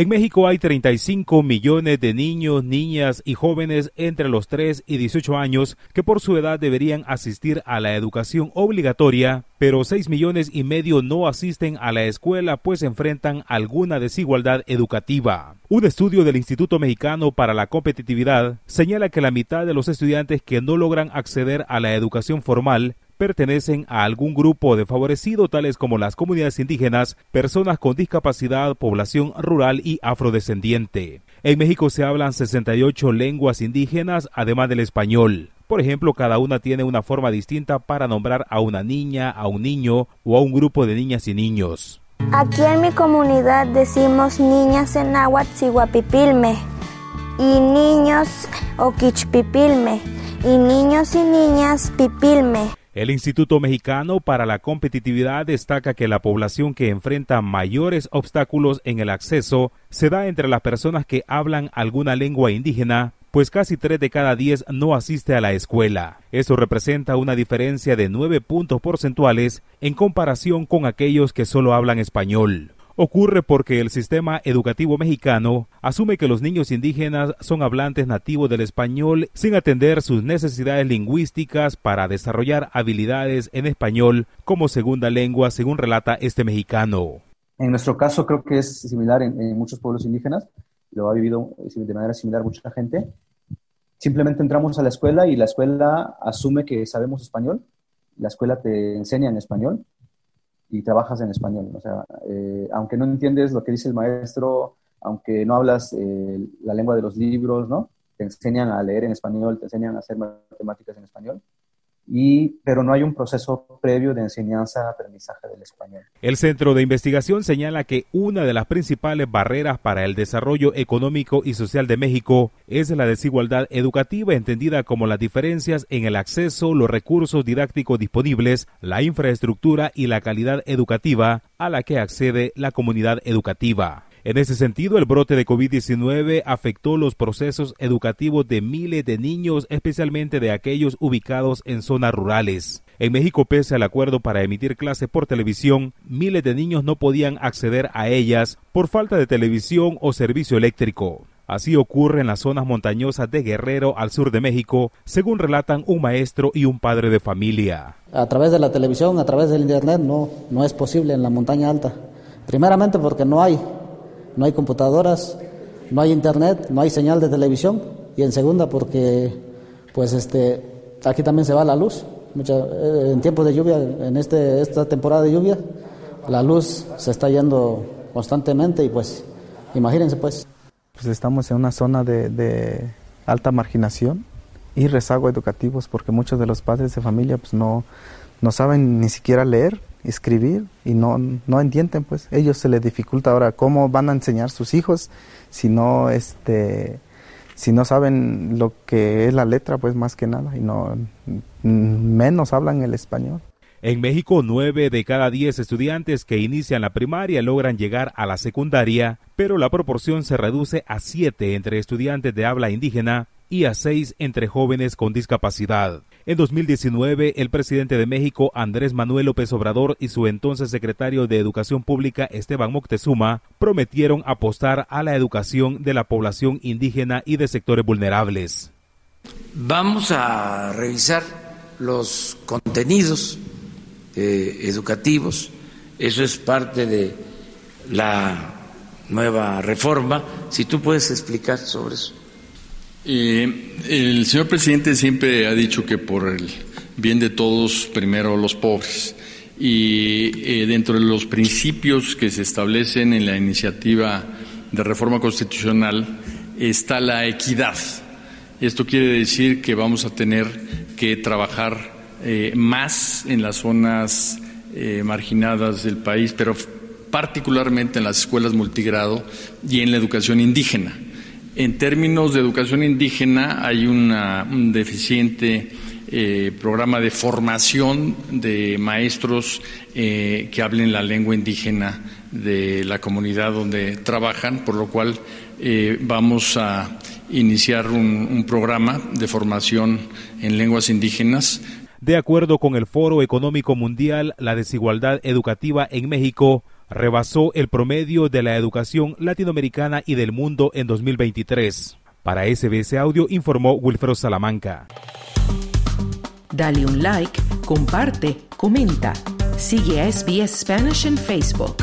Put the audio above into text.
En México hay 35 millones de niños, niñas y jóvenes entre los 3 y 18 años que por su edad deberían asistir a la educación obligatoria, pero 6 millones y medio no asisten a la escuela pues enfrentan alguna desigualdad educativa. Un estudio del Instituto Mexicano para la Competitividad señala que la mitad de los estudiantes que no logran acceder a la educación formal pertenecen a algún grupo desfavorecido tales como las comunidades indígenas, personas con discapacidad, población rural y afrodescendiente. En México se hablan 68 lenguas indígenas, además del español. Por ejemplo, cada una tiene una forma distinta para nombrar a una niña, a un niño o a un grupo de niñas y niños. Aquí en mi comunidad decimos niñas en náhuatl y niños oquichpipilme y niños y niñas pipilme. El Instituto Mexicano para la Competitividad destaca que la población que enfrenta mayores obstáculos en el acceso se da entre las personas que hablan alguna lengua indígena, pues casi 3 de cada 10 no asiste a la escuela. Eso representa una diferencia de 9 puntos porcentuales en comparación con aquellos que solo hablan español ocurre porque el sistema educativo mexicano asume que los niños indígenas son hablantes nativos del español sin atender sus necesidades lingüísticas para desarrollar habilidades en español como segunda lengua, según relata este mexicano. En nuestro caso creo que es similar en, muchos pueblos indígenas, lo ha vivido de manera similar mucha gente. Simplemente entramos a la escuela y la escuela asume que sabemos español, la escuela te enseña en español y trabajas en español. O sea, eh, aunque no entiendes lo que dice el maestro, aunque no hablas eh, la lengua de los libros, ¿no? Te enseñan a leer en español, te enseñan a hacer matemáticas en español pero no hay un proceso previo de enseñanza-aprendizaje del español. El Centro de Investigación señala que una de las principales barreras para el desarrollo económico y social de México es la desigualdad educativa entendida como las diferencias en el acceso, los recursos didácticos disponibles, la infraestructura y la calidad educativa a la que accede la comunidad educativa. En ese sentido, el brote de COVID-19 afectó los procesos educativos de miles de niños, especialmente de aquellos ubicados en zonas rurales. En México, pese al acuerdo para emitir clases por televisión, miles de niños no podían acceder a ellas por falta de televisión o servicio eléctrico. Así ocurre en las zonas montañosas de Guerrero al sur de México, según relatan un maestro y un padre de familia. A través de la televisión, a través del internet, no, no es posible en la montaña alta. Primeramente porque no hay, no hay computadoras, no hay internet, no hay señal de televisión y en segunda porque pues este aquí también se va la luz. Eh, en tiempos de lluvia, en este, esta temporada de lluvia, la luz se está yendo constantemente y pues imagínense pues. Pues estamos en una zona de, de alta marginación y rezago educativos porque muchos de los padres de familia pues no, no saben ni siquiera leer escribir y no, no entienden, pues ellos se les dificulta ahora cómo van a enseñar sus hijos si no, este, si no saben lo que es la letra, pues más que nada, y no menos hablan el español. En México, nueve de cada diez estudiantes que inician la primaria logran llegar a la secundaria, pero la proporción se reduce a siete entre estudiantes de habla indígena y a seis entre jóvenes con discapacidad. En 2019, el presidente de México, Andrés Manuel López Obrador, y su entonces secretario de Educación Pública, Esteban Moctezuma, prometieron apostar a la educación de la población indígena y de sectores vulnerables. Vamos a revisar los contenidos eh, educativos, eso es parte de la nueva reforma. Si tú puedes explicar sobre eso. Eh, el señor presidente siempre ha dicho que por el bien de todos, primero los pobres. Y eh, dentro de los principios que se establecen en la iniciativa de reforma constitucional está la equidad. Esto quiere decir que vamos a tener que trabajar eh, más en las zonas marginadas del país, pero particularmente en las escuelas multigrado y en la educación indígena. En términos de educación indígena hay un deficiente eh, programa de formación de maestros eh, que hablen la lengua indígena de la comunidad donde trabajan, por lo cual vamos a iniciar un programa de formación en lenguas indígenas. De acuerdo con el Foro Económico Mundial, la desigualdad educativa en México rebasó el promedio de la educación latinoamericana y del mundo en 2023. Para SBS Audio informó Wilfredo Salamanca. Dale un like, comparte, comenta. Sigue a SBS Spanish en Facebook.